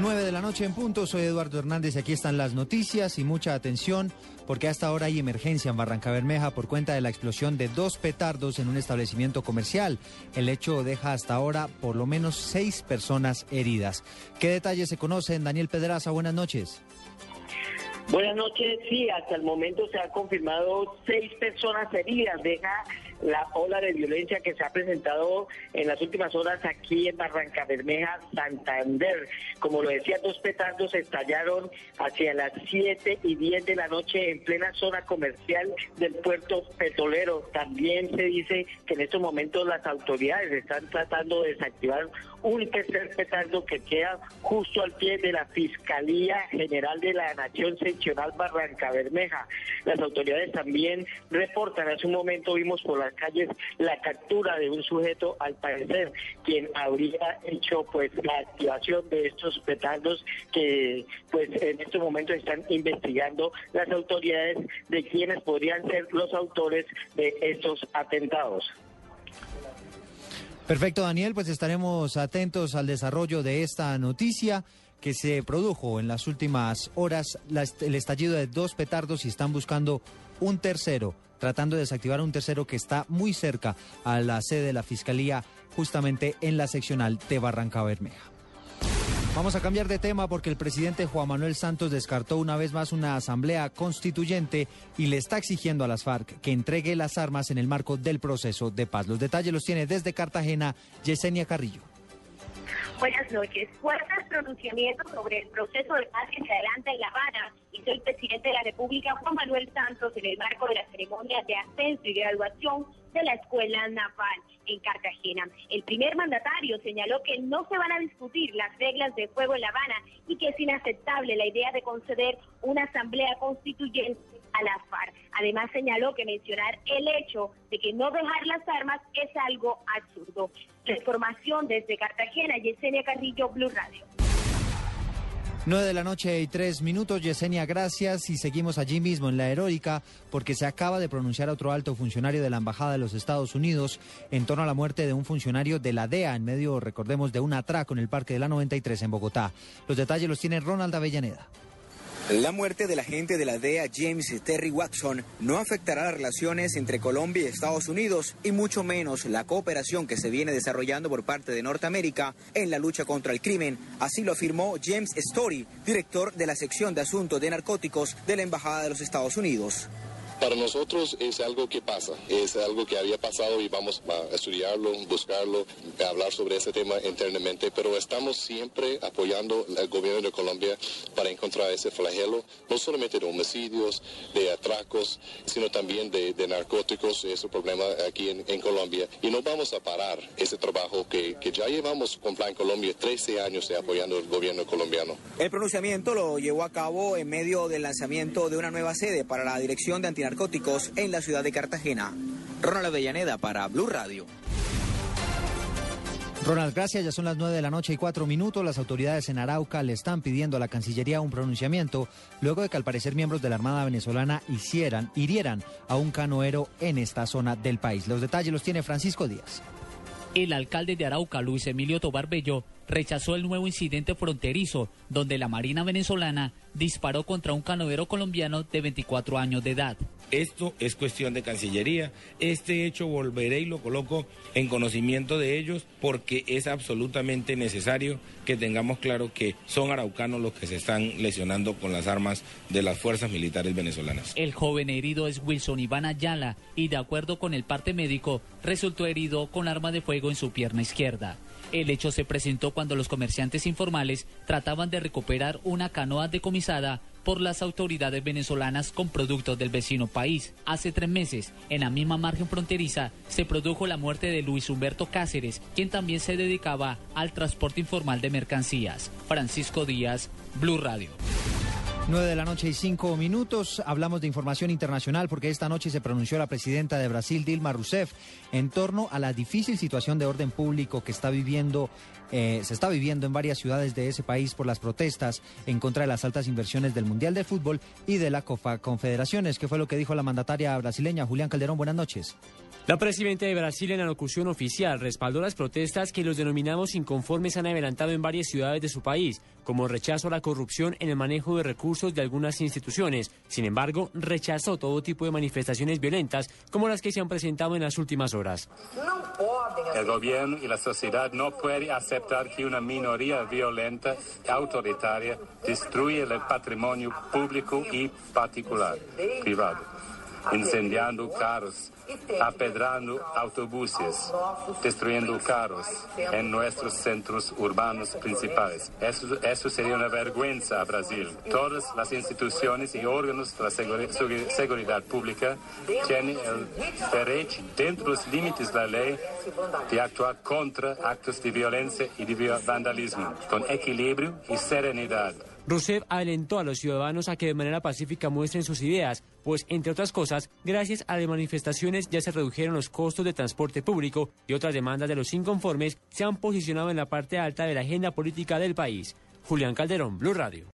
9 de la noche en punto, soy Eduardo Hernández y aquí están las noticias y mucha atención porque hasta ahora hay emergencia en Barranca Bermeja por cuenta de la explosión de dos petardos en un establecimiento comercial. El hecho deja hasta ahora por lo menos seis personas heridas. ¿Qué detalles se conocen? Daniel Pedraza, buenas noches. Buenas noches, sí, hasta el momento se han confirmado seis personas heridas. Deja la ola de violencia que se ha presentado en las últimas horas aquí en Barranca Bermeja, Santander. Como lo decía, dos petardos estallaron hacia las 7 y 10 de la noche en plena zona comercial del puerto petrolero. También se dice que en estos momentos las autoridades están tratando de desactivar un tercer petardo que queda justo al pie de la Fiscalía General de la Nación Seccional Barranca Bermeja. Las autoridades también reportan, hace un momento vimos por las calles la captura de un sujeto, al parecer, quien habría hecho pues la activación de estos petardos que pues en estos momentos están investigando las autoridades de quienes podrían ser los autores de estos atentados. Perfecto, Daniel, pues estaremos atentos al desarrollo de esta noticia que se produjo en las últimas horas, el estallido de dos petardos y están buscando un tercero, tratando de desactivar un tercero que está muy cerca a la sede de la Fiscalía, justamente en la seccional de Barranca Bermeja. Vamos a cambiar de tema porque el presidente Juan Manuel Santos descartó una vez más una asamblea constituyente y le está exigiendo a las FARC que entregue las armas en el marco del proceso de paz. Los detalles los tiene desde Cartagena Yesenia Carrillo. Buenas noches. Fuertes pronunciamientos sobre el proceso de paz que se adelanta en La Habana hizo el presidente de la República, Juan Manuel Santos, en el marco de la ceremonia de ascenso y graduación de la Escuela Naval en Cartagena. El primer mandatario señaló que no se van a discutir las reglas de juego en La Habana y que es inaceptable la idea de conceder una asamblea constituyente a la FARC. Además señaló que mencionar el hecho de que no dejar las armas es algo absurdo. Información desde Cartagena, Yesenia Carrillo, Blue Radio. 9 de la noche y tres minutos, Yesenia, gracias. Y seguimos allí mismo en la heroica porque se acaba de pronunciar otro alto funcionario de la Embajada de los Estados Unidos en torno a la muerte de un funcionario de la DEA en medio, recordemos, de un atraco en el Parque de la 93 en Bogotá. Los detalles los tiene Ronald Avellaneda. La muerte del agente de la DEA James Terry Watson no afectará las relaciones entre Colombia y Estados Unidos y mucho menos la cooperación que se viene desarrollando por parte de Norteamérica en la lucha contra el crimen. Así lo afirmó James Story, director de la sección de asuntos de narcóticos de la Embajada de los Estados Unidos. Para nosotros es algo que pasa, es algo que había pasado y vamos a estudiarlo, buscarlo, hablar sobre ese tema internamente, pero estamos siempre apoyando al gobierno de Colombia para encontrar ese flagelo, no solamente de homicidios, de atracos, sino también de, narcóticos, ese problema aquí en, Colombia. Y no vamos a parar ese trabajo que, ya llevamos con Plan Colombia 13 años de apoyando al gobierno colombiano. El pronunciamiento lo llevó a cabo en medio del lanzamiento de una nueva sede para la Dirección de Antinarcóticos narcóticos en la ciudad de Cartagena. Ronald Avellaneda para Blue Radio. Ronald, gracias. Ya son las nueve de la noche y cuatro minutos. Las autoridades en Arauca le están pidiendo a la Cancillería un pronunciamiento luego de que al parecer miembros de la Armada venezolana hicieran, hirieran a un canoero en esta zona del país. Los detalles los tiene Francisco Díaz. El alcalde de Arauca, Luis Emilio Tobar Bello, rechazó el nuevo incidente fronterizo donde la Marina venezolana disparó contra un canoero colombiano de 24 años de edad. Esto es cuestión de Cancillería. Este hecho volveré y lo coloco en conocimiento de ellos porque es absolutamente necesario que tengamos claro que son araucanos los que se están lesionando con las armas de las fuerzas militares venezolanas. El joven herido es Wilson Iván Ayala y de acuerdo con el parte médico resultó herido con arma de fuego en su pierna izquierda. El hecho se presentó cuando los comerciantes informales trataban de recuperar una canoa decomisada por las autoridades venezolanas con productos del vecino país. Hace tres meses, en la misma margen fronteriza, se produjo la muerte de Luis Humberto Cáceres, quien también se dedicaba al transporte informal de mercancías. Francisco Díaz, Blue Radio. 9 de la noche y 5 minutos. Hablamos de información internacional porque esta noche se pronunció la presidenta de Brasil, Dilma Rousseff, en torno a la difícil situación de orden público que está viviendo, eh, se está viviendo en varias ciudades de ese país por las protestas en contra de las altas inversiones del Mundial de Fútbol y de la COFA Confederaciones. ¿Qué fue lo que dijo la mandataria brasileña Julián Calderón? Buenas noches. La presidenta de Brasil en la locución oficial respaldó las protestas que los denominados inconformes han adelantado en varias ciudades de su país, como rechazo a la corrupción en el manejo de recursos de algunas instituciones. Sin embargo, rechazó todo tipo de manifestaciones violentas como las que se han presentado en las últimas horas. El gobierno y la sociedad no pueden aceptar que una minoría violenta y autoritaria destruya el patrimonio público y particular, privado incendiando carros, apedrando autobuses, destruyendo carros en nuestros centros urbanos principales. Eso, eso sería una vergüenza a Brasil. Todas las instituciones y órganos de la seguridad pública tienen el derecho, dentro de los límites de la ley, de actuar contra actos de violencia y de vandalismo, con equilibrio y serenidad. Rousseff alentó a los ciudadanos a que de manera pacífica muestren sus ideas, pues, entre otras cosas, gracias a las manifestaciones ya se redujeron los costos de transporte público y otras demandas de los inconformes se han posicionado en la parte alta de la agenda política del país. Julián Calderón, Blue Radio.